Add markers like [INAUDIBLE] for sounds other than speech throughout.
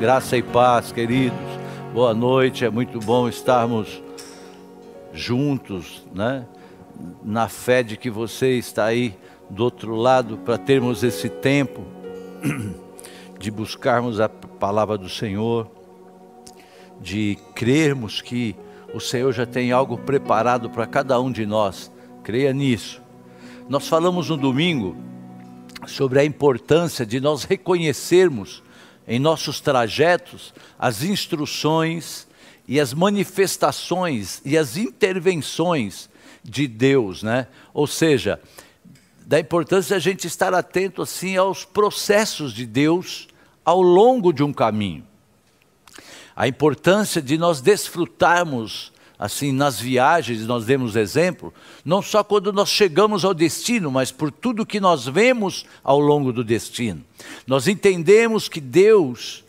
Graça e paz, queridos. Boa noite. É muito bom estarmos juntos, né? Na fé de que você está aí do outro lado para termos esse tempo de buscarmos a palavra do Senhor, de crermos que o Senhor já tem algo preparado para cada um de nós. Creia nisso. Nós falamos no domingo sobre a importância de nós reconhecermos em nossos trajetos as instruções e as manifestações e as intervenções de Deus, né? Ou seja, da importância de a gente estar atento assim aos processos de Deus ao longo de um caminho. A importância de nós desfrutarmos assim nas viagens, nós demos exemplo, não só quando nós chegamos ao destino, mas por tudo que nós vemos ao longo do destino. Nós entendemos que Deus,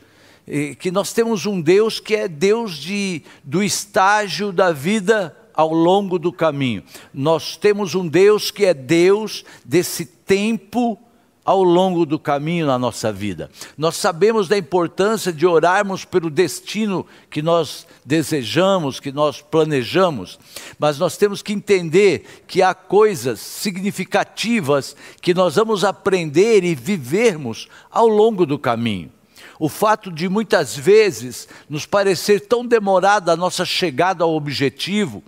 que nós temos um Deus que é Deus de, do estágio da vida ao longo do caminho. Nós temos um Deus que é Deus desse tempo ao longo do caminho na nossa vida. Nós sabemos da importância de orarmos pelo destino que nós desejamos, que nós planejamos, mas nós temos que entender que há coisas significativas que nós vamos aprender e vivermos ao longo do caminho. O fato de muitas vezes nos parecer tão demorada a nossa chegada ao objetivo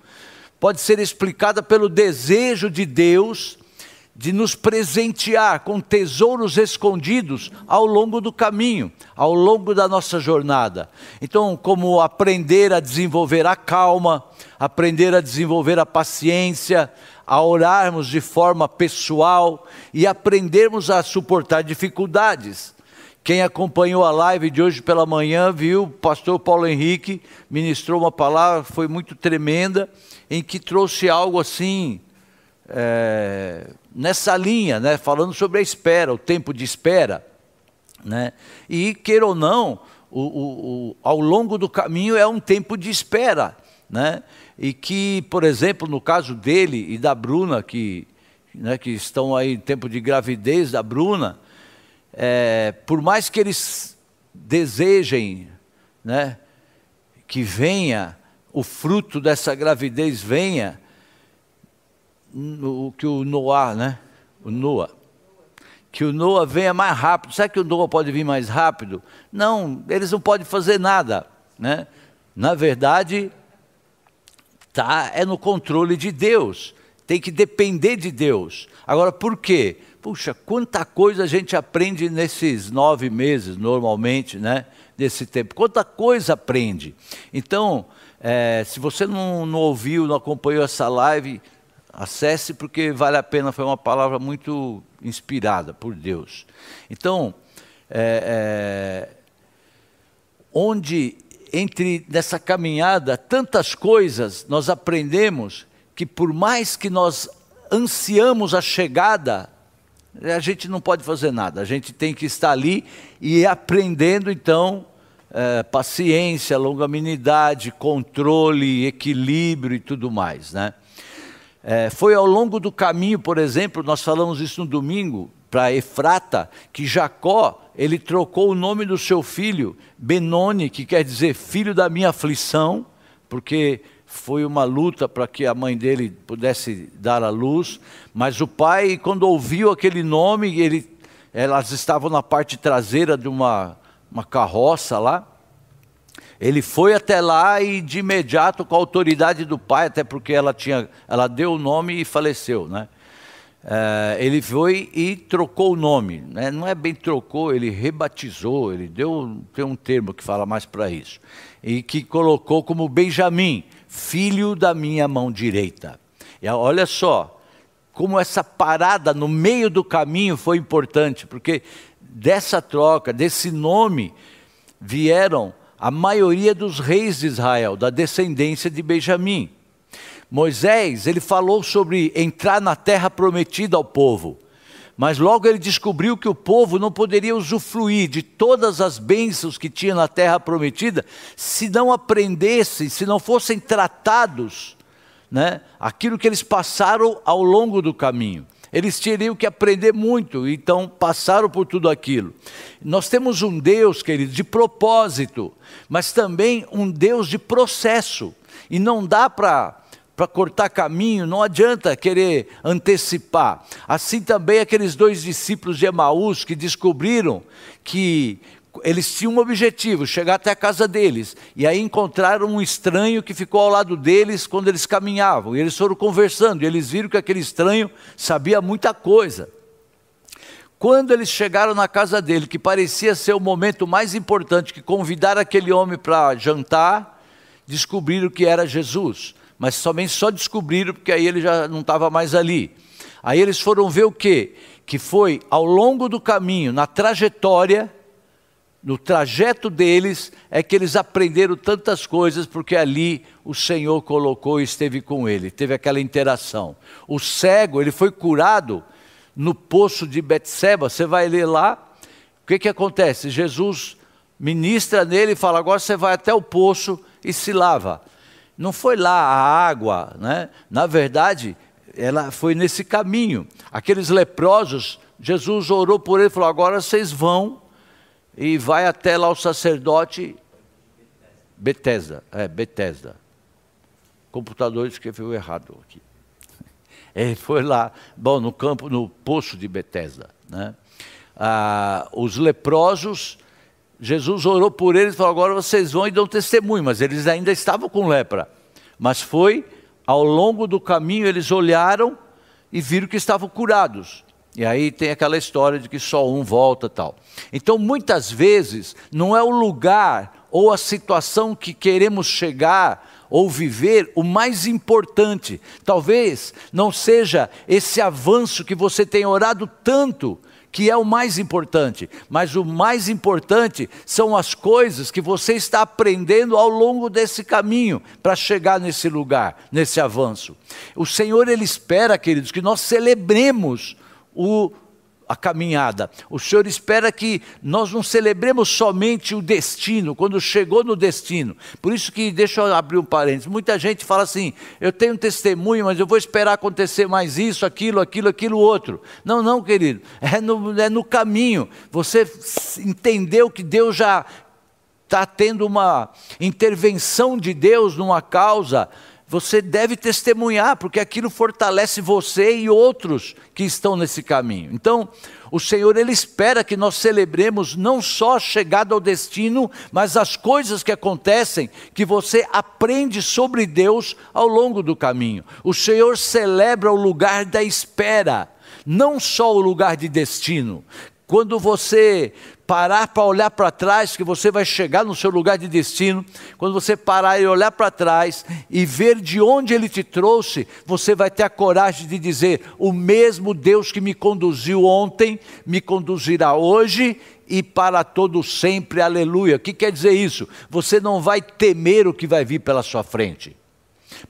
pode ser explicada pelo desejo de Deus de nos presentear com tesouros escondidos ao longo do caminho, ao longo da nossa jornada. Então, como aprender a desenvolver a calma, aprender a desenvolver a paciência, a orarmos de forma pessoal e aprendermos a suportar dificuldades. Quem acompanhou a live de hoje pela manhã viu o pastor Paulo Henrique ministrou uma palavra, foi muito tremenda, em que trouxe algo assim, é, nessa linha, né, falando sobre a espera, o tempo de espera. Né? E, queira ou não, o, o, o, ao longo do caminho é um tempo de espera. Né? E que, por exemplo, no caso dele e da Bruna, que, né, que estão aí em tempo de gravidez da Bruna, é, por mais que eles desejem né, que venha, o fruto dessa gravidez venha, o que o Noah, né? O Noah. Que o Noah venha mais rápido. Será que o Noah pode vir mais rápido? Não, eles não podem fazer nada, né? Na verdade, tá é no controle de Deus. Tem que depender de Deus. Agora, por quê? Puxa, quanta coisa a gente aprende nesses nove meses, normalmente, né? Desse tempo. Quanta coisa aprende. Então, é, se você não, não ouviu, não acompanhou essa live, Acesse porque vale a pena, foi uma palavra muito inspirada por Deus. Então, é, é, onde entre nessa caminhada tantas coisas nós aprendemos que por mais que nós ansiamos a chegada, a gente não pode fazer nada, a gente tem que estar ali e aprendendo então é, paciência, longanimidade, controle, equilíbrio e tudo mais, né? É, foi ao longo do caminho, por exemplo, nós falamos isso no domingo, para Efrata, que Jacó, ele trocou o nome do seu filho, Benoni, que quer dizer filho da minha aflição, porque foi uma luta para que a mãe dele pudesse dar a luz, mas o pai, quando ouviu aquele nome, ele, elas estavam na parte traseira de uma, uma carroça lá, ele foi até lá e de imediato com a autoridade do pai, até porque ela tinha, ela deu o nome e faleceu, né? É, ele foi e trocou o nome, né? não é bem trocou, ele rebatizou, ele deu tem um termo que fala mais para isso, e que colocou como Benjamim, filho da minha mão direita. E olha só, como essa parada no meio do caminho foi importante, porque dessa troca, desse nome, vieram a maioria dos reis de Israel, da descendência de Benjamim. Moisés, ele falou sobre entrar na terra prometida ao povo, mas logo ele descobriu que o povo não poderia usufruir de todas as bênçãos que tinha na terra prometida se não aprendessem, se não fossem tratados, né, aquilo que eles passaram ao longo do caminho. Eles teriam que aprender muito, então passaram por tudo aquilo. Nós temos um Deus, querido, de propósito, mas também um Deus de processo. E não dá para para cortar caminho, não adianta querer antecipar. Assim também aqueles dois discípulos de Emaús que descobriram que eles tinham um objetivo, chegar até a casa deles. E aí encontraram um estranho que ficou ao lado deles quando eles caminhavam. E eles foram conversando, e eles viram que aquele estranho sabia muita coisa. Quando eles chegaram na casa dele, que parecia ser o momento mais importante, que convidar aquele homem para jantar, descobriram que era Jesus. Mas somente só descobriram porque aí ele já não estava mais ali. Aí eles foram ver o quê? Que foi ao longo do caminho, na trajetória, no trajeto deles é que eles aprenderam tantas coisas, porque ali o Senhor colocou e esteve com ele, teve aquela interação. O cego, ele foi curado no poço de Betseba, você vai ler lá, o que, que acontece? Jesus ministra nele e fala: agora você vai até o poço e se lava. Não foi lá a água, né? na verdade, ela foi nesse caminho. Aqueles leprosos, Jesus orou por ele e falou: agora vocês vão e vai até lá o sacerdote Betesda, é Betesda. Computador escreveu errado aqui. [LAUGHS] Ele foi lá, bom, no campo, no poço de Betesda, né? Ah, os leprosos, Jesus orou por eles e falou: agora vocês vão e dão testemunho, mas eles ainda estavam com lepra. Mas foi ao longo do caminho, eles olharam e viram que estavam curados. E aí tem aquela história de que só um volta tal. Então, muitas vezes, não é o lugar ou a situação que queremos chegar ou viver o mais importante. Talvez não seja esse avanço que você tem orado tanto, que é o mais importante, mas o mais importante são as coisas que você está aprendendo ao longo desse caminho para chegar nesse lugar, nesse avanço. O Senhor ele espera, queridos, que nós celebremos o, a caminhada. O Senhor espera que nós não celebremos somente o destino, quando chegou no destino. Por isso que, deixa eu abrir um parênteses, muita gente fala assim, eu tenho um testemunho, mas eu vou esperar acontecer mais isso, aquilo, aquilo, aquilo, outro. Não, não, querido, [LAUGHS] é no, é no caminho. Você entendeu que Deus já está tendo uma intervenção de Deus numa causa, você deve testemunhar, porque aquilo fortalece você e outros que estão nesse caminho. Então, o Senhor ele espera que nós celebremos não só a chegada ao destino, mas as coisas que acontecem, que você aprende sobre Deus ao longo do caminho. O Senhor celebra o lugar da espera, não só o lugar de destino. Quando você parar para olhar para trás, que você vai chegar no seu lugar de destino, quando você parar e olhar para trás e ver de onde Ele te trouxe, você vai ter a coragem de dizer: o mesmo Deus que me conduziu ontem, me conduzirá hoje e para todo sempre, aleluia. O que quer dizer isso? Você não vai temer o que vai vir pela sua frente.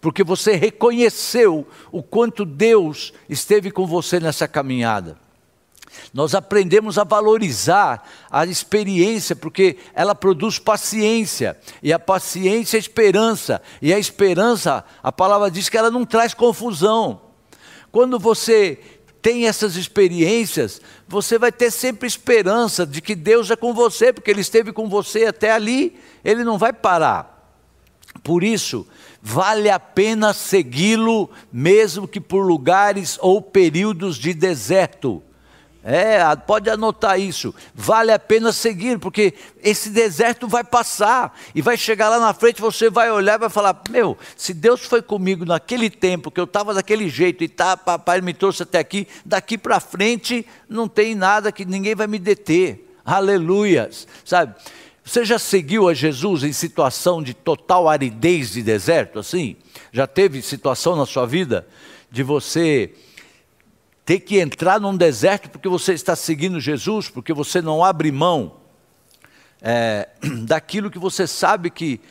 Porque você reconheceu o quanto Deus esteve com você nessa caminhada. Nós aprendemos a valorizar a experiência, porque ela produz paciência, e a paciência é esperança, e a esperança, a palavra diz que ela não traz confusão. Quando você tem essas experiências, você vai ter sempre esperança de que Deus é com você, porque Ele esteve com você até ali, Ele não vai parar. Por isso, vale a pena segui-lo, mesmo que por lugares ou períodos de deserto. É, pode anotar isso. Vale a pena seguir, porque esse deserto vai passar e vai chegar lá na frente. Você vai olhar e vai falar: Meu, se Deus foi comigo naquele tempo que eu estava daquele jeito e tá, papai me trouxe até aqui, daqui para frente não tem nada que ninguém vai me deter. Aleluias, sabe? Você já seguiu a Jesus em situação de total aridez de deserto, assim? Já teve situação na sua vida de você ter que entrar num deserto porque você está seguindo Jesus, porque você não abre mão é, [CLEARS THROAT] daquilo que você sabe que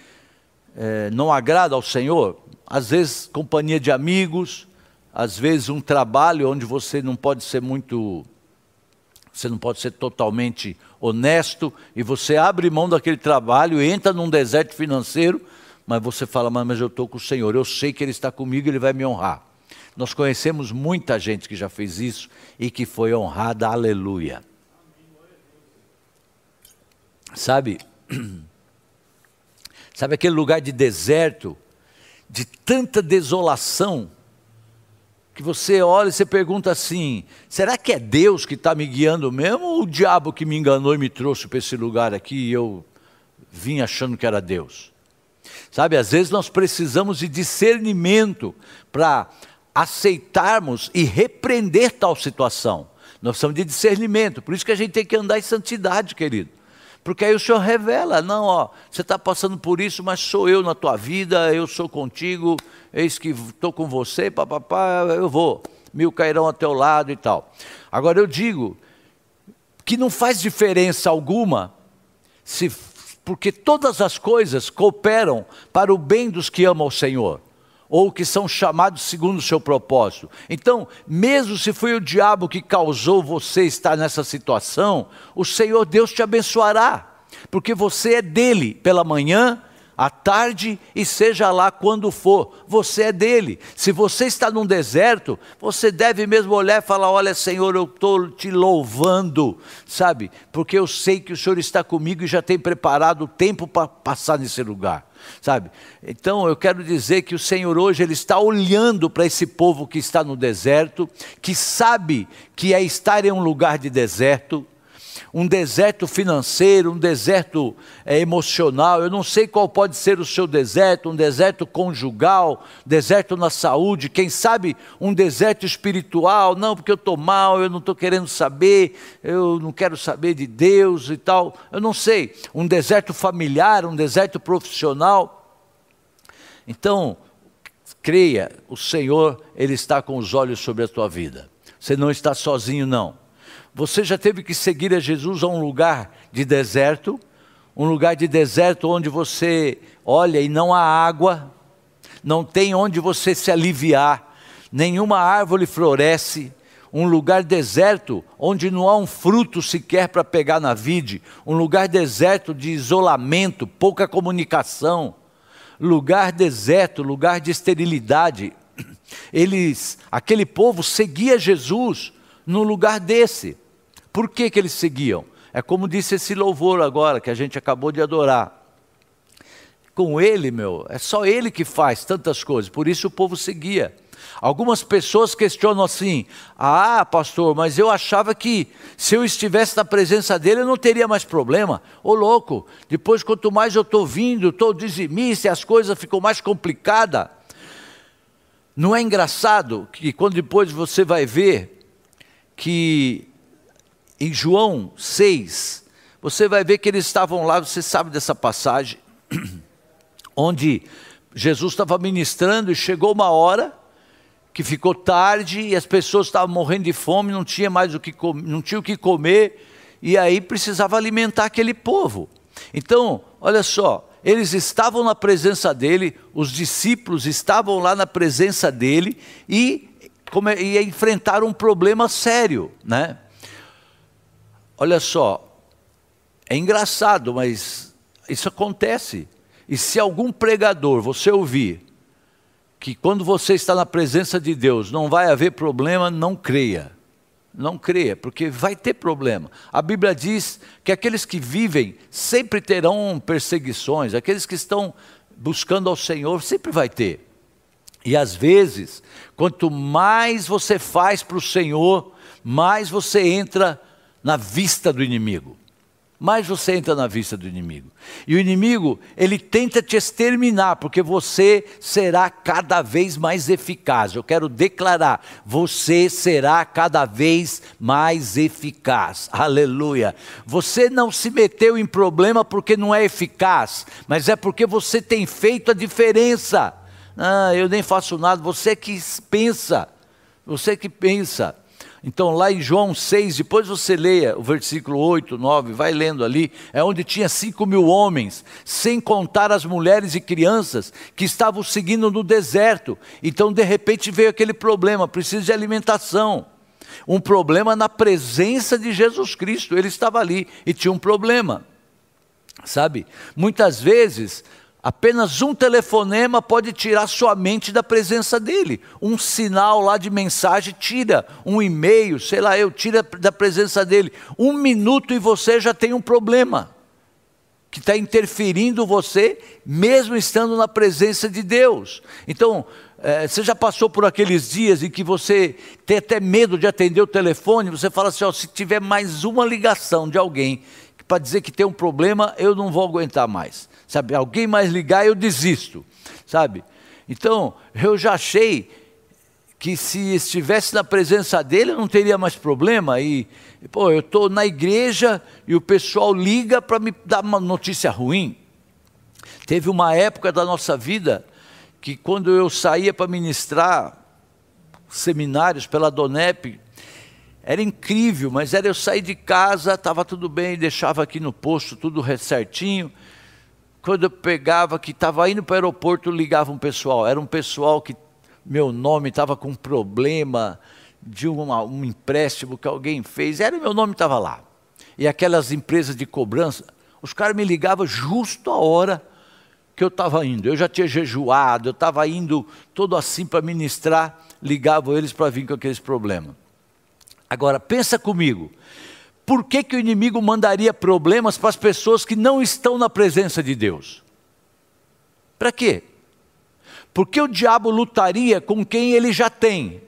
é, não agrada ao Senhor. Às vezes, companhia de amigos, às vezes, um trabalho onde você não pode ser muito. Você não pode ser totalmente honesto e você abre mão daquele trabalho, entra num deserto financeiro, mas você fala, mas eu estou com o Senhor, eu sei que Ele está comigo, Ele vai me honrar. Nós conhecemos muita gente que já fez isso e que foi honrada, aleluia. Sabe, [CLEARS THROAT] sabe aquele lugar de deserto, de tanta desolação, que você olha e você pergunta assim: será que é Deus que está me guiando mesmo ou o diabo que me enganou e me trouxe para esse lugar aqui e eu vim achando que era Deus? Sabe, às vezes nós precisamos de discernimento para aceitarmos e repreender tal situação. Nós precisamos de discernimento, por isso que a gente tem que andar em santidade, querido. Porque aí o Senhor revela, não, ó, você está passando por isso, mas sou eu na tua vida, eu sou contigo, eis que estou com você, papapá, eu vou, mil cairão ao teu lado e tal. Agora eu digo que não faz diferença alguma, se, porque todas as coisas cooperam para o bem dos que amam o Senhor ou que são chamados segundo o seu propósito. Então, mesmo se foi o diabo que causou você estar nessa situação, o Senhor Deus te abençoará, porque você é dele pela manhã, à tarde e seja lá quando for, você é dele. Se você está num deserto, você deve mesmo olhar e falar: Olha, Senhor, eu estou te louvando, sabe? Porque eu sei que o Senhor está comigo e já tem preparado o tempo para passar nesse lugar sabe? Então eu quero dizer que o Senhor hoje ele está olhando para esse povo que está no deserto, que sabe que é estar em um lugar de deserto, um deserto financeiro, um deserto é, emocional. Eu não sei qual pode ser o seu deserto, um deserto conjugal, deserto na saúde, quem sabe um deserto espiritual. Não, porque eu estou mal, eu não estou querendo saber, eu não quero saber de Deus e tal. Eu não sei. Um deserto familiar, um deserto profissional. Então, creia, o Senhor, Ele está com os olhos sobre a tua vida. Você não está sozinho, não. Você já teve que seguir a Jesus a um lugar de deserto, um lugar de deserto onde você olha e não há água, não tem onde você se aliviar, nenhuma árvore floresce, um lugar deserto onde não há um fruto sequer para pegar na vide, um lugar deserto de isolamento, pouca comunicação, lugar deserto, lugar de esterilidade. [CLEARS THROAT] Eles, aquele povo seguia Jesus num lugar desse. Por que, que eles seguiam? É como disse esse louvor agora, que a gente acabou de adorar. Com ele, meu, é só ele que faz tantas coisas, por isso o povo seguia. Algumas pessoas questionam assim: ah, pastor, mas eu achava que se eu estivesse na presença dele eu não teria mais problema. Ô louco, depois quanto mais eu estou vindo, estou dizimista as coisas ficam mais complicadas. Não é engraçado que quando depois você vai ver que em João 6, você vai ver que eles estavam lá, você sabe dessa passagem, [CLEARS THROAT] onde Jesus estava ministrando e chegou uma hora que ficou tarde e as pessoas estavam morrendo de fome, não tinha mais o que não tinha o que comer e aí precisava alimentar aquele povo. Então, olha só, eles estavam na presença dele, os discípulos estavam lá na presença dele e, e enfrentaram um problema sério, né? Olha só, é engraçado, mas isso acontece. E se algum pregador você ouvir que quando você está na presença de Deus não vai haver problema, não creia. Não creia, porque vai ter problema. A Bíblia diz que aqueles que vivem sempre terão perseguições, aqueles que estão buscando ao Senhor sempre vai ter. E às vezes, quanto mais você faz para o Senhor, mais você entra na vista do inimigo. Mais você entra na vista do inimigo. E o inimigo, ele tenta te exterminar, porque você será cada vez mais eficaz. Eu quero declarar: você será cada vez mais eficaz. Aleluia. Você não se meteu em problema porque não é eficaz, mas é porque você tem feito a diferença. Ah, eu nem faço nada. Você que pensa. Você que pensa. Então, lá em João 6, depois você leia o versículo 8, 9, vai lendo ali, é onde tinha 5 mil homens, sem contar as mulheres e crianças que estavam seguindo no deserto. Então, de repente, veio aquele problema: precisa de alimentação. Um problema na presença de Jesus Cristo. Ele estava ali e tinha um problema. Sabe? Muitas vezes Apenas um telefonema pode tirar sua mente da presença dele. Um sinal lá de mensagem tira, um e-mail, sei lá, eu tira da presença dele. Um minuto e você já tem um problema que está interferindo você, mesmo estando na presença de Deus. Então, é, você já passou por aqueles dias em que você tem até medo de atender o telefone, você fala assim: ó, se tiver mais uma ligação de alguém para dizer que tem um problema, eu não vou aguentar mais sabe? Alguém mais ligar, eu desisto, sabe? Então, eu já achei que se estivesse na presença dele, eu não teria mais problema. E, pô, eu estou na igreja e o pessoal liga para me dar uma notícia ruim. Teve uma época da nossa vida que, quando eu saía para ministrar seminários pela Donep, era incrível, mas era eu sair de casa, estava tudo bem, deixava aqui no posto tudo certinho quando eu pegava que estava indo para o aeroporto, ligava um pessoal. Era um pessoal que meu nome estava com problema de uma, um empréstimo que alguém fez. Era meu nome estava lá. E aquelas empresas de cobrança, os caras me ligavam justo a hora que eu estava indo. Eu já tinha jejuado, eu estava indo todo assim para ministrar, ligavam eles para vir com aqueles problemas. Agora, pensa comigo por que, que o inimigo mandaria problemas para as pessoas que não estão na presença de Deus? Para quê? Porque o diabo lutaria com quem ele já tem,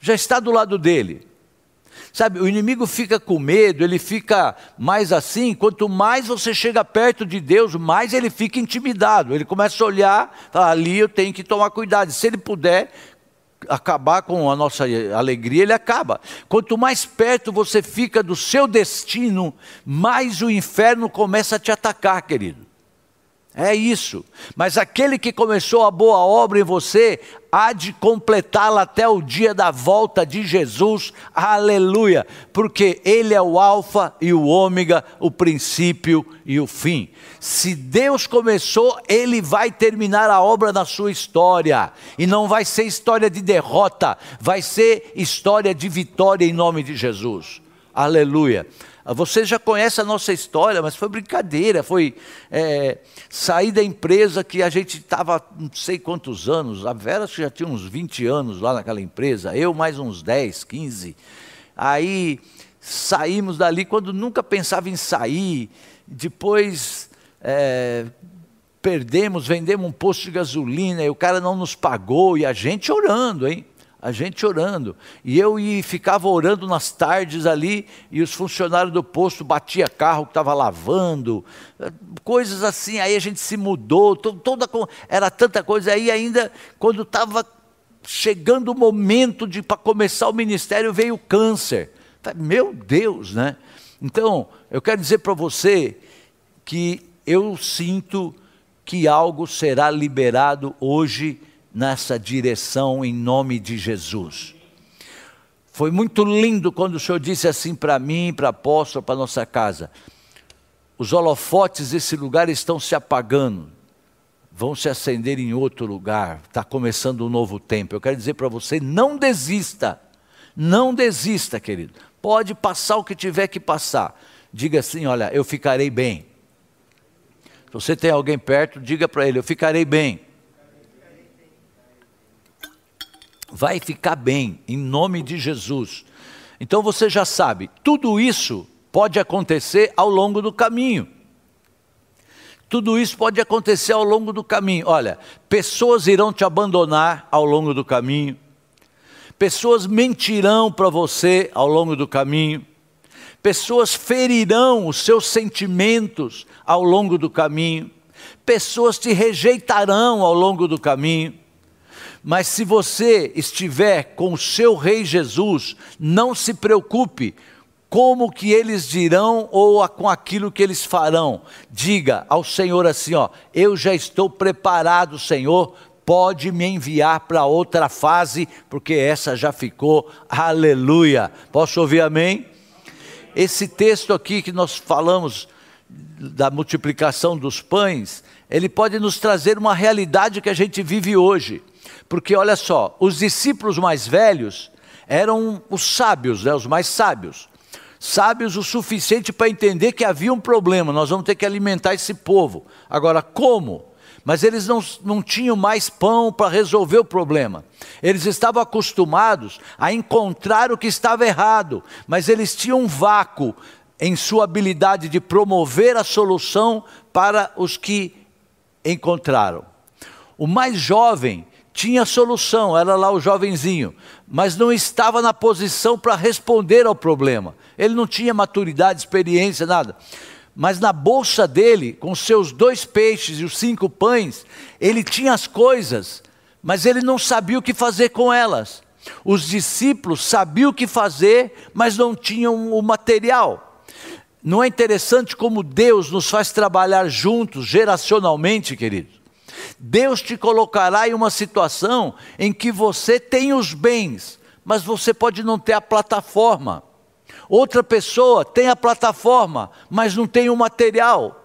já está do lado dele. Sabe, o inimigo fica com medo, ele fica mais assim. Quanto mais você chega perto de Deus, mais ele fica intimidado. Ele começa a olhar, fala, ali eu tenho que tomar cuidado. Se ele puder, acabar com a nossa alegria, ele acaba. Quanto mais perto você fica do seu destino, mais o inferno começa a te atacar, querido. É isso. Mas aquele que começou a boa obra em você, há de completá-la até o dia da volta de Jesus. Aleluia! Porque Ele é o Alfa e o Ômega, o princípio e o fim. Se Deus começou, Ele vai terminar a obra na sua história. E não vai ser história de derrota, vai ser história de vitória em nome de Jesus. Aleluia. Você já conhece a nossa história, mas foi brincadeira, foi é, sair da empresa que a gente estava não sei quantos anos, a Vera já tinha uns 20 anos lá naquela empresa, eu mais uns 10, 15. Aí saímos dali quando nunca pensava em sair, depois é, perdemos, vendemos um posto de gasolina e o cara não nos pagou e a gente orando, hein? A gente orando. E eu ia, ficava orando nas tardes ali, e os funcionários do posto batia carro que estava lavando, coisas assim. Aí a gente se mudou, toda, era tanta coisa. Aí ainda, quando estava chegando o momento de para começar o ministério, veio o câncer. Meu Deus, né? Então, eu quero dizer para você que eu sinto que algo será liberado hoje nessa direção em nome de Jesus. Foi muito lindo quando o Senhor disse assim para mim, para apóstolo, para nossa casa: os holofotes desse lugar estão se apagando, vão se acender em outro lugar, está começando um novo tempo. Eu quero dizer para você: não desista, não desista, querido. Pode passar o que tiver que passar. Diga assim: olha, eu ficarei bem. Se você tem alguém perto, diga para ele: eu ficarei bem. Vai ficar bem, em nome de Jesus. Então você já sabe, tudo isso pode acontecer ao longo do caminho. Tudo isso pode acontecer ao longo do caminho. Olha, pessoas irão te abandonar ao longo do caminho, pessoas mentirão para você ao longo do caminho, pessoas ferirão os seus sentimentos ao longo do caminho, pessoas te rejeitarão ao longo do caminho. Mas se você estiver com o seu rei Jesus, não se preocupe como que eles dirão ou com aquilo que eles farão. Diga ao Senhor assim, ó: "Eu já estou preparado, Senhor, pode me enviar para outra fase, porque essa já ficou. Aleluia. Posso ouvir amém? Esse texto aqui que nós falamos da multiplicação dos pães, ele pode nos trazer uma realidade que a gente vive hoje. Porque olha só, os discípulos mais velhos eram os sábios, né, os mais sábios. sábios o suficiente para entender que havia um problema, nós vamos ter que alimentar esse povo. Agora, como? Mas eles não, não tinham mais pão para resolver o problema. Eles estavam acostumados a encontrar o que estava errado, mas eles tinham um vácuo em sua habilidade de promover a solução para os que encontraram. O mais jovem tinha solução, era lá o jovenzinho, mas não estava na posição para responder ao problema. Ele não tinha maturidade, experiência, nada. Mas na bolsa dele, com seus dois peixes e os cinco pães, ele tinha as coisas, mas ele não sabia o que fazer com elas. Os discípulos sabiam o que fazer, mas não tinham o material. Não é interessante como Deus nos faz trabalhar juntos, geracionalmente, queridos? Deus te colocará em uma situação em que você tem os bens, mas você pode não ter a plataforma. Outra pessoa tem a plataforma, mas não tem o material.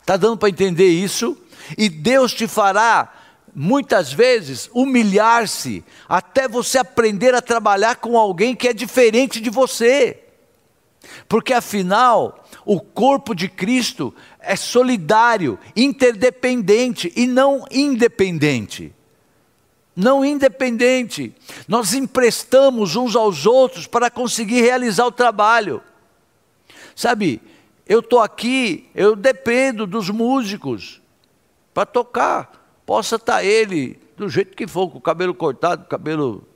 Está dando para entender isso? E Deus te fará, muitas vezes, humilhar-se, até você aprender a trabalhar com alguém que é diferente de você. Porque afinal, o corpo de Cristo é solidário, interdependente e não independente. Não independente. Nós emprestamos uns aos outros para conseguir realizar o trabalho. Sabe, eu estou aqui, eu dependo dos músicos para tocar. Possa estar tá ele do jeito que for, com o cabelo cortado, cabelo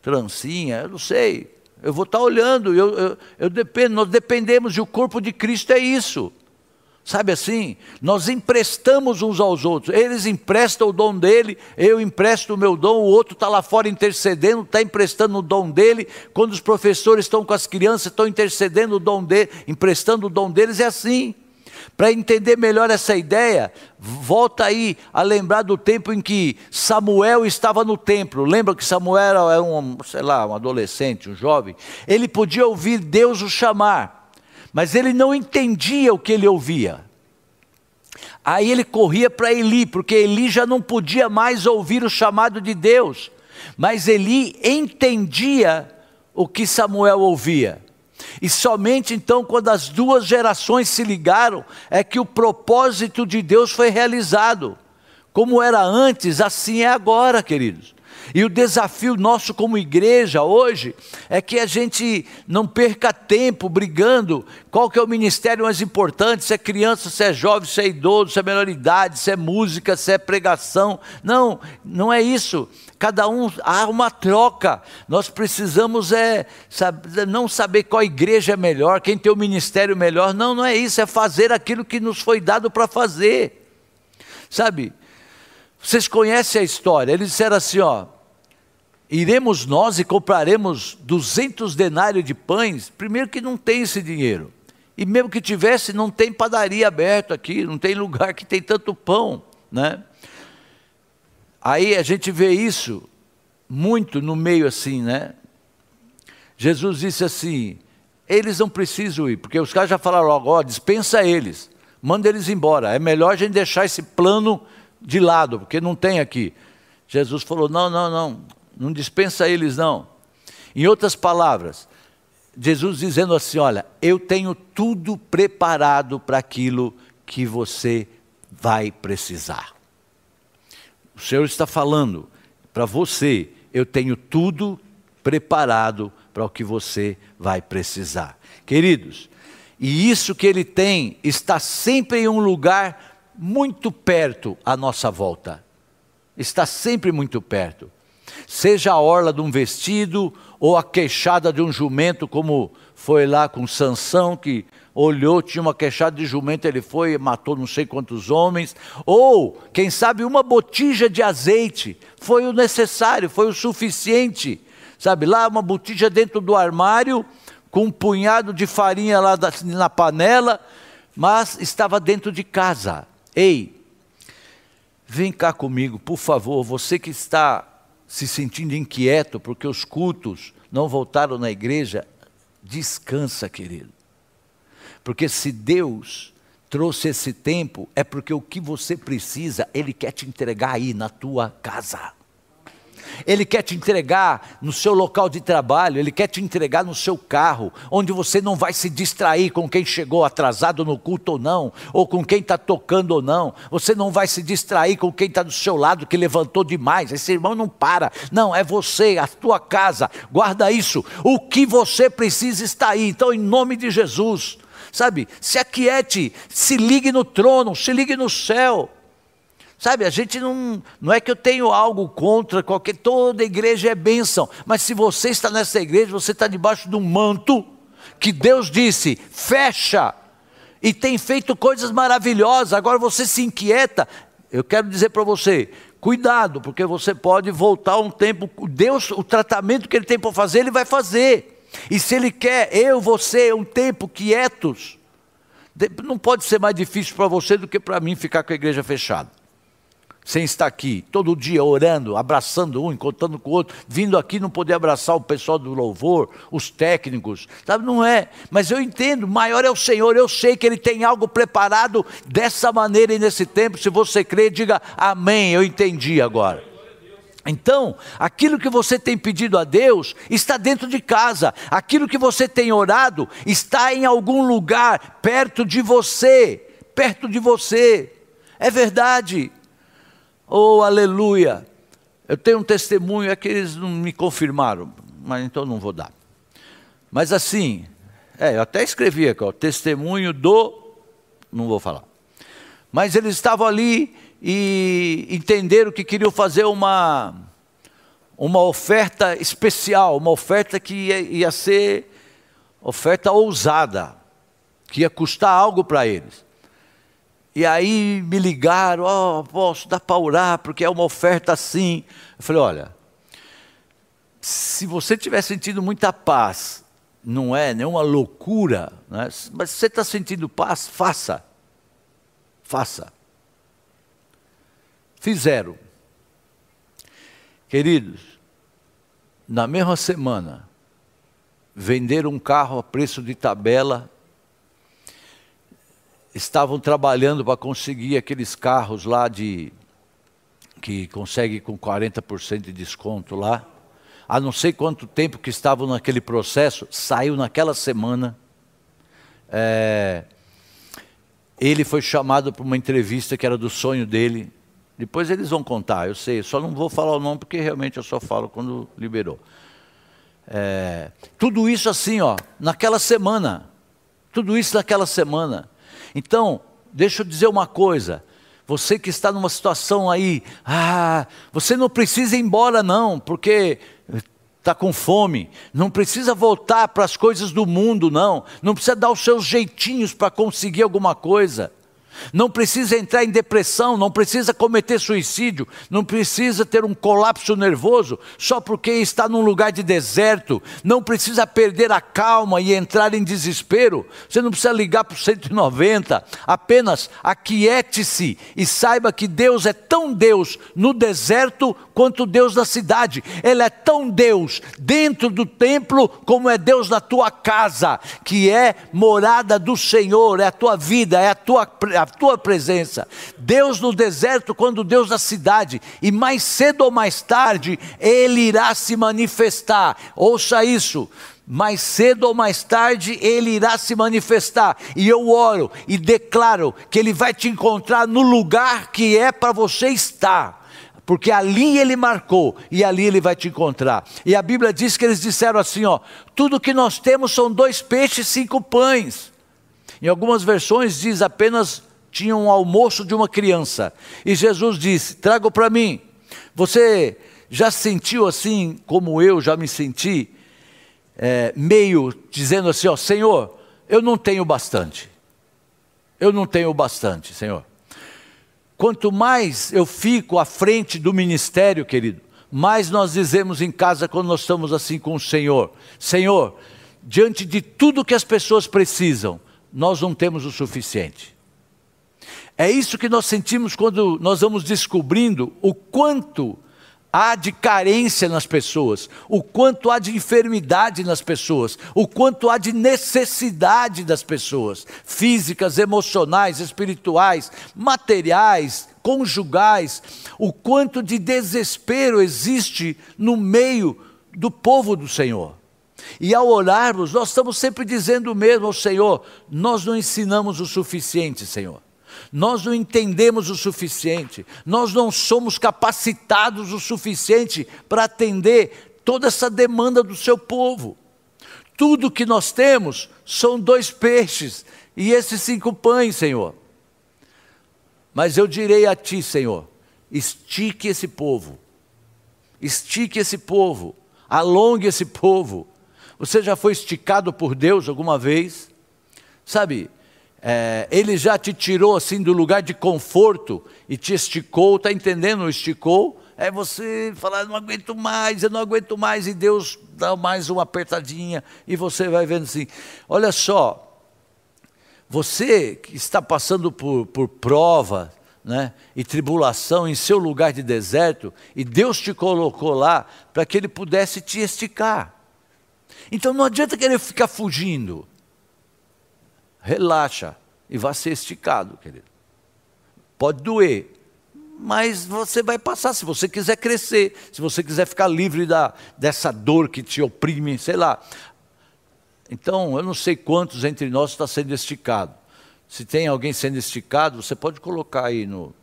trancinha, eu não sei. Eu vou estar olhando, eu, eu, eu dependo, nós dependemos e o corpo de Cristo é isso. Sabe assim? Nós emprestamos uns aos outros. Eles emprestam o dom dele, eu empresto o meu dom, o outro está lá fora intercedendo, está emprestando o dom dele. Quando os professores estão com as crianças, estão intercedendo o dom dele, emprestando o dom deles, é assim. Para entender melhor essa ideia, volta aí a lembrar do tempo em que Samuel estava no templo. Lembra que Samuel era um, sei lá, um adolescente, um jovem? Ele podia ouvir Deus o chamar, mas ele não entendia o que ele ouvia. Aí ele corria para Eli, porque Eli já não podia mais ouvir o chamado de Deus, mas Eli entendia o que Samuel ouvia. E somente então, quando as duas gerações se ligaram, é que o propósito de Deus foi realizado. Como era antes, assim é agora, queridos. E o desafio nosso como igreja hoje é que a gente não perca tempo brigando qual que é o ministério mais importante, se é criança, se é jovem, se é idoso, se é menor idade, se é música, se é pregação. Não, não é isso. Cada um há uma troca. Nós precisamos é não saber qual igreja é melhor, quem tem o ministério melhor. Não, não é isso, é fazer aquilo que nos foi dado para fazer. Sabe? Vocês conhecem a história? Eles disseram assim, ó: Iremos nós e compraremos 200 denários de pães? Primeiro que não tem esse dinheiro. E mesmo que tivesse, não tem padaria aberta aqui, não tem lugar que tem tanto pão, né? Aí a gente vê isso muito no meio assim, né? Jesus disse assim: eles não precisam ir, porque os caras já falaram agora, dispensa eles, manda eles embora. É melhor a gente deixar esse plano de lado, porque não tem aqui. Jesus falou: não, não, não, não dispensa eles não. Em outras palavras, Jesus dizendo assim: olha, eu tenho tudo preparado para aquilo que você vai precisar. O Senhor está falando para você, eu tenho tudo preparado para o que você vai precisar. Queridos, e isso que Ele tem está sempre em um lugar muito perto à nossa volta. Está sempre muito perto. Seja a orla de um vestido ou a queixada de um jumento, como foi lá com Sansão, que olhou, tinha uma queixada de jumento, ele foi e matou não sei quantos homens, ou, quem sabe, uma botija de azeite, foi o necessário, foi o suficiente, sabe, lá uma botija dentro do armário, com um punhado de farinha lá na panela, mas estava dentro de casa. Ei, vem cá comigo, por favor, você que está se sentindo inquieto porque os cultos não voltaram na igreja, descansa, querido. Porque se Deus trouxe esse tempo, é porque o que você precisa, Ele quer te entregar aí na tua casa. Ele quer te entregar no seu local de trabalho, Ele quer te entregar no seu carro, onde você não vai se distrair com quem chegou atrasado no culto ou não, ou com quem está tocando ou não. Você não vai se distrair com quem está do seu lado que levantou demais. Esse irmão não para. Não, é você, a tua casa. Guarda isso. O que você precisa está aí. Então, em nome de Jesus, sabe, se aquiete, se ligue no trono, se ligue no céu. Sabe, a gente não, não é que eu tenho algo contra qualquer, toda igreja é bênção, mas se você está nessa igreja, você está debaixo de um manto que Deus disse, fecha, e tem feito coisas maravilhosas, agora você se inquieta. Eu quero dizer para você, cuidado, porque você pode voltar um tempo, Deus, o tratamento que Ele tem para fazer, Ele vai fazer. E se Ele quer, eu, você, um tempo quietos, não pode ser mais difícil para você do que para mim ficar com a igreja fechada sem estar aqui, todo dia orando, abraçando um, encontrando com o outro, vindo aqui não poder abraçar o pessoal do louvor, os técnicos, sabe? Não é, mas eu entendo, maior é o Senhor, eu sei que Ele tem algo preparado dessa maneira e nesse tempo. Se você crê, diga amém, eu entendi agora. Então, aquilo que você tem pedido a Deus está dentro de casa, aquilo que você tem orado está em algum lugar perto de você, perto de você. É verdade. Oh, aleluia! Eu tenho um testemunho, é que eles não me confirmaram, mas então não vou dar. Mas assim, é, eu até escrevi aqui, ó, testemunho do. Não vou falar. Mas eles estavam ali e entenderam que queriam fazer uma, uma oferta especial, uma oferta que ia, ia ser oferta ousada, que ia custar algo para eles. E aí me ligaram, ó, oh, posso dar para orar, porque é uma oferta assim. Eu falei, olha, se você estiver sentindo muita paz, não é nenhuma loucura, né? mas se você está sentindo paz, faça. Faça. Fizeram. Queridos, na mesma semana, venderam um carro a preço de tabela estavam trabalhando para conseguir aqueles carros lá de que consegue com 40% de desconto lá. Há não sei quanto tempo que estavam naquele processo, saiu naquela semana. É, ele foi chamado para uma entrevista que era do sonho dele. Depois eles vão contar, eu sei, só não vou falar o nome porque realmente eu só falo quando liberou. É, tudo isso assim, ó, naquela semana. Tudo isso naquela semana. Então, deixa eu dizer uma coisa. Você que está numa situação aí, ah, você não precisa ir embora não, porque está com fome, não precisa voltar para as coisas do mundo, não, não precisa dar os seus jeitinhos para conseguir alguma coisa não precisa entrar em depressão, não precisa cometer suicídio, não precisa ter um colapso nervoso só porque está num lugar de deserto, não precisa perder a calma e entrar em desespero, você não precisa ligar para o 190, apenas aquiete-se e saiba que Deus é tão Deus no deserto quanto Deus na cidade, Ele é tão Deus dentro do templo como é Deus na tua casa, que é morada do Senhor, é a tua vida, é a tua a tua presença. Deus no deserto, quando Deus na cidade, e mais cedo ou mais tarde, Ele irá se manifestar. Ouça isso mais cedo ou mais tarde ele irá se manifestar. E eu oro e declaro que ele vai te encontrar no lugar que é para você estar. Porque ali ele marcou e ali ele vai te encontrar. E a Bíblia diz que eles disseram assim: ó, tudo que nós temos são dois peixes e cinco pães. Em algumas versões diz apenas tinha um almoço de uma criança. E Jesus disse: Traga para mim. Você já sentiu assim como eu já me senti? É, meio dizendo assim: Ó Senhor, eu não tenho bastante. Eu não tenho bastante, Senhor. Quanto mais eu fico à frente do ministério, querido, mais nós dizemos em casa quando nós estamos assim com o Senhor: Senhor, diante de tudo que as pessoas precisam, nós não temos o suficiente. É isso que nós sentimos quando nós vamos descobrindo o quanto há de carência nas pessoas, o quanto há de enfermidade nas pessoas, o quanto há de necessidade das pessoas, físicas, emocionais, espirituais, materiais, conjugais, o quanto de desespero existe no meio do povo do Senhor. E ao orarmos, nós estamos sempre dizendo mesmo ao Senhor: nós não ensinamos o suficiente, Senhor. Nós não entendemos o suficiente, nós não somos capacitados o suficiente para atender toda essa demanda do seu povo. Tudo que nós temos são dois peixes e esses cinco pães, Senhor. Mas eu direi a ti, Senhor, estique esse povo, estique esse povo, alongue esse povo. Você já foi esticado por Deus alguma vez? Sabe, é, ele já te tirou assim do lugar de conforto e te esticou, está entendendo? Esticou, é você falar, não aguento mais, eu não aguento mais, e Deus dá mais uma apertadinha, e você vai vendo assim, olha só, você que está passando por, por prova né, e tribulação em seu lugar de deserto, e Deus te colocou lá para que Ele pudesse te esticar. Então não adianta querer ficar fugindo. Relaxa e vá ser esticado, querido. Pode doer, mas você vai passar se você quiser crescer, se você quiser ficar livre da, dessa dor que te oprime, sei lá. Então, eu não sei quantos entre nós está sendo esticado. Se tem alguém sendo esticado, você pode colocar aí no,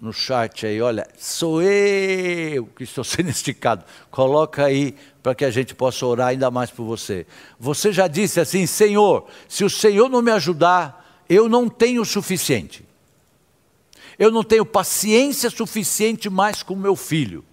no chat aí, olha, sou eu que estou [LAUGHS] sendo esticado. Coloca aí para que a gente possa orar ainda mais por você. Você já disse assim, Senhor, se o Senhor não me ajudar, eu não tenho o suficiente. Eu não tenho paciência suficiente mais com meu filho.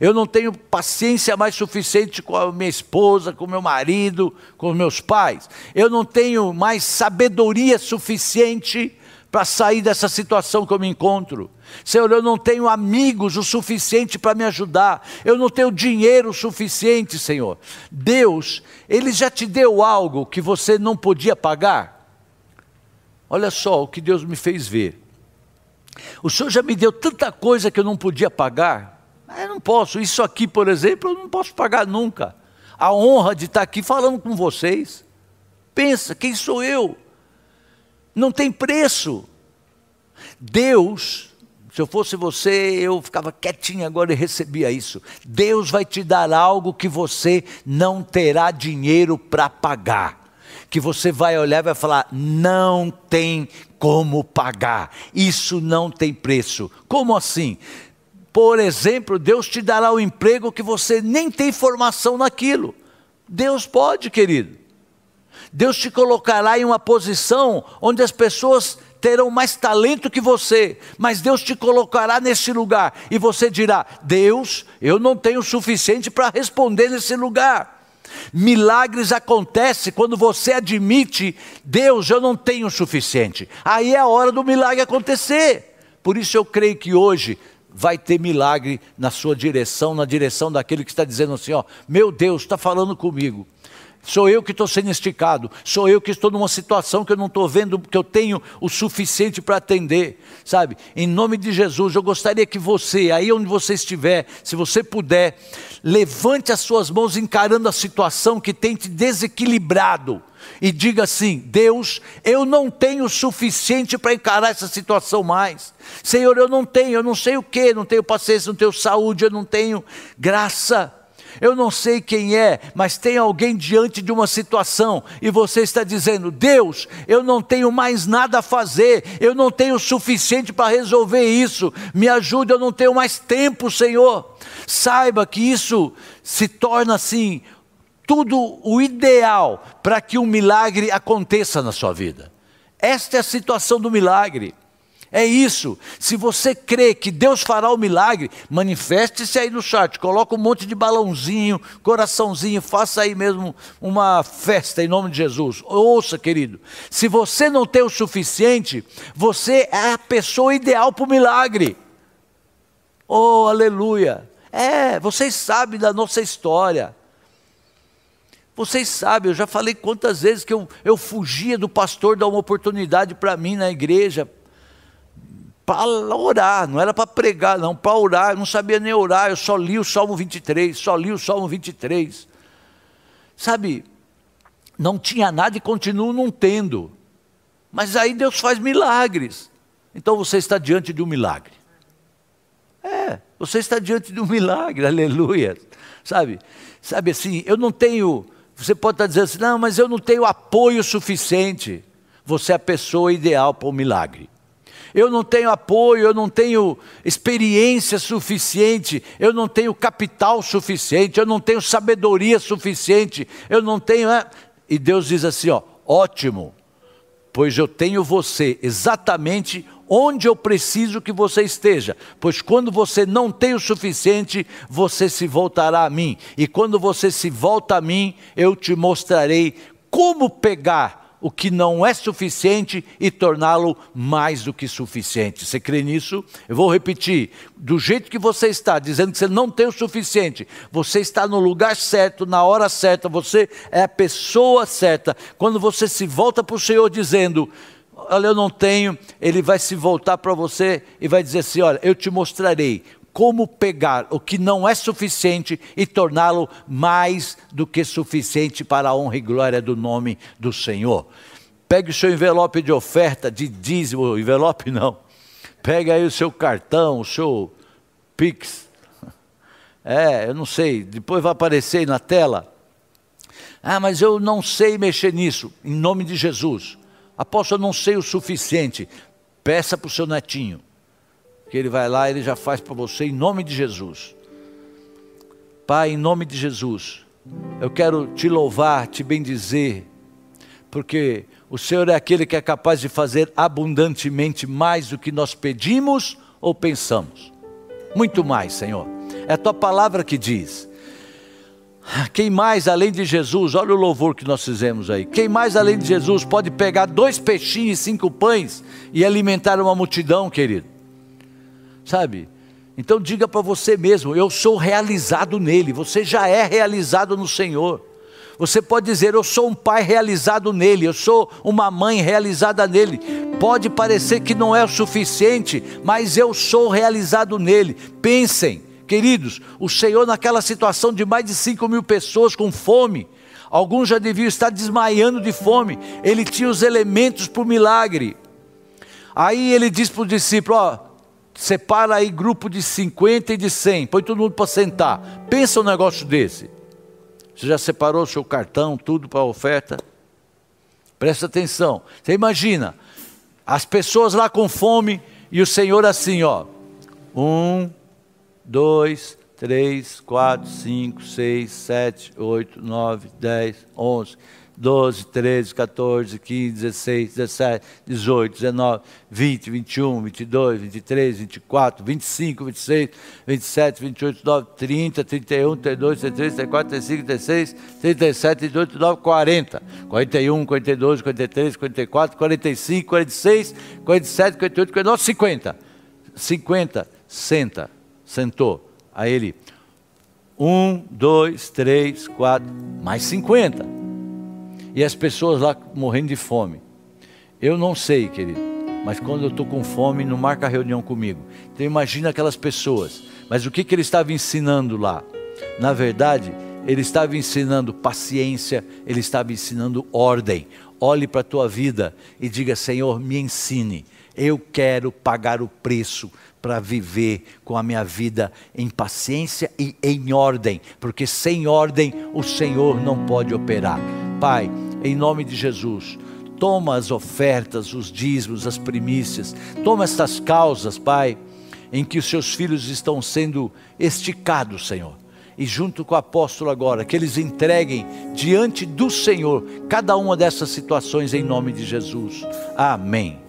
Eu não tenho paciência mais suficiente com a minha esposa, com meu marido, com meus pais. Eu não tenho mais sabedoria suficiente para sair dessa situação que eu me encontro. Senhor, eu não tenho amigos o suficiente para me ajudar. Eu não tenho dinheiro o suficiente, Senhor. Deus, Ele já te deu algo que você não podia pagar? Olha só o que Deus me fez ver. O Senhor já me deu tanta coisa que eu não podia pagar. Eu não posso. Isso aqui, por exemplo, eu não posso pagar nunca. A honra de estar aqui falando com vocês. Pensa, quem sou eu? Não tem preço. Deus, se eu fosse você, eu ficava quietinho agora e recebia isso. Deus vai te dar algo que você não terá dinheiro para pagar. Que você vai olhar e vai falar: não tem como pagar, isso não tem preço. Como assim? Por exemplo, Deus te dará um emprego que você nem tem formação naquilo. Deus pode, querido. Deus te colocará em uma posição onde as pessoas terão mais talento que você, mas Deus te colocará nesse lugar e você dirá: Deus, eu não tenho o suficiente para responder nesse lugar. Milagres acontecem quando você admite: Deus, eu não tenho o suficiente. Aí é a hora do milagre acontecer. Por isso eu creio que hoje vai ter milagre na sua direção, na direção daquele que está dizendo assim: ó, meu Deus, está falando comigo. Sou eu que estou sendo esticado, sou eu que estou numa situação que eu não estou vendo, que eu tenho o suficiente para atender, sabe? Em nome de Jesus, eu gostaria que você, aí onde você estiver, se você puder, levante as suas mãos encarando a situação que tem te desequilibrado e diga assim: Deus, eu não tenho o suficiente para encarar essa situação mais. Senhor, eu não tenho, eu não sei o que, não tenho paciência, não tenho saúde, eu não tenho graça. Eu não sei quem é, mas tem alguém diante de uma situação e você está dizendo: Deus, eu não tenho mais nada a fazer, eu não tenho o suficiente para resolver isso, me ajude, eu não tenho mais tempo, Senhor. Saiba que isso se torna assim tudo o ideal para que um milagre aconteça na sua vida. Esta é a situação do milagre. É isso. Se você crê que Deus fará o milagre, manifeste-se aí no chat. Coloca um monte de balãozinho, coraçãozinho, faça aí mesmo uma festa em nome de Jesus. Ouça, querido. Se você não tem o suficiente, você é a pessoa ideal para o milagre. Oh, aleluia. É, vocês sabem da nossa história. Vocês sabem, eu já falei quantas vezes que eu, eu fugia do pastor dar uma oportunidade para mim na igreja, para orar, não era para pregar, não, para orar, eu não sabia nem orar, eu só li o Salmo 23, só li o Salmo 23. Sabe, não tinha nada e continuo não tendo. Mas aí Deus faz milagres. então você está diante de um milagre. É, você está diante de um milagre, [LAUGHS] aleluia. Sabe? Sabe assim, eu não tenho. Você pode estar dizendo assim, não, mas eu não tenho apoio suficiente. Você é a pessoa ideal para o milagre eu não tenho apoio, eu não tenho experiência suficiente, eu não tenho capital suficiente, eu não tenho sabedoria suficiente, eu não tenho. É... E Deus diz assim: ó, ótimo, pois eu tenho você exatamente onde eu preciso que você esteja, pois quando você não tem o suficiente, você se voltará a mim, e quando você se volta a mim, eu te mostrarei como pegar o que não é suficiente e torná-lo mais do que suficiente. Você crê nisso? Eu vou repetir. Do jeito que você está, dizendo que você não tem o suficiente, você está no lugar certo, na hora certa, você é a pessoa certa. Quando você se volta para o Senhor dizendo, olha, eu não tenho, ele vai se voltar para você e vai dizer assim: olha, eu te mostrarei como pegar o que não é suficiente e torná-lo mais do que suficiente para a honra e glória do nome do Senhor. Pegue o seu envelope de oferta, de dízimo, envelope não. Pegue aí o seu cartão, o seu Pix. É, eu não sei, depois vai aparecer aí na tela. Ah, mas eu não sei mexer nisso, em nome de Jesus. Apóstolo, eu não sei o suficiente. Peça para o seu netinho que ele vai lá, ele já faz para você em nome de Jesus. Pai, em nome de Jesus, eu quero te louvar, te bendizer, porque o Senhor é aquele que é capaz de fazer abundantemente mais do que nós pedimos ou pensamos. Muito mais, Senhor. É a tua palavra que diz. Quem mais além de Jesus, olha o louvor que nós fizemos aí. Quem mais além de Jesus pode pegar dois peixinhos e cinco pães e alimentar uma multidão, querido? Sabe? Então diga para você mesmo: eu sou realizado nele. Você já é realizado no Senhor. Você pode dizer: eu sou um pai realizado nele, eu sou uma mãe realizada nele. Pode parecer que não é o suficiente, mas eu sou realizado nele. Pensem, queridos, o Senhor, naquela situação de mais de 5 mil pessoas com fome, alguns já deviam estar desmaiando de fome, ele tinha os elementos para o milagre. Aí ele diz para o discípulo: Ó, separa aí grupo de 50 e de 100, põe todo mundo para sentar. Pensa um negócio desse. Você já separou o seu cartão, tudo para a oferta? Presta atenção. Você imagina, as pessoas lá com fome e o Senhor assim, ó. Um, dois, três, quatro, cinco, seis, sete, oito, nove, dez, onze. 12, 13, 14, 15, 16, 17, 18, 19, 20, 21, 22, 23, 24, 25, 26, 27, 28, 29, 30, 31, 32, 33, 34, 35, 36, 37, 38, 39, 40. 41, 42, 43, 44, 45, 46, 47, 48, 49, 50. 50, senta, sentou. Aí ele, 1, 2, 3, 4, mais 50 e as pessoas lá morrendo de fome. Eu não sei, querido, mas quando eu estou com fome, não marca reunião comigo. Então imagina aquelas pessoas. Mas o que, que ele estava ensinando lá? Na verdade, ele estava ensinando paciência, ele estava ensinando ordem. Olhe para a tua vida e diga: Senhor, me ensine. Eu quero pagar o preço para viver com a minha vida em paciência e em ordem, porque sem ordem o Senhor não pode operar. Pai, em nome de Jesus. Toma as ofertas, os dízimos, as primícias, toma estas causas, Pai, em que os seus filhos estão sendo esticados, Senhor. E junto com o apóstolo agora, que eles entreguem diante do Senhor cada uma dessas situações em nome de Jesus. Amém.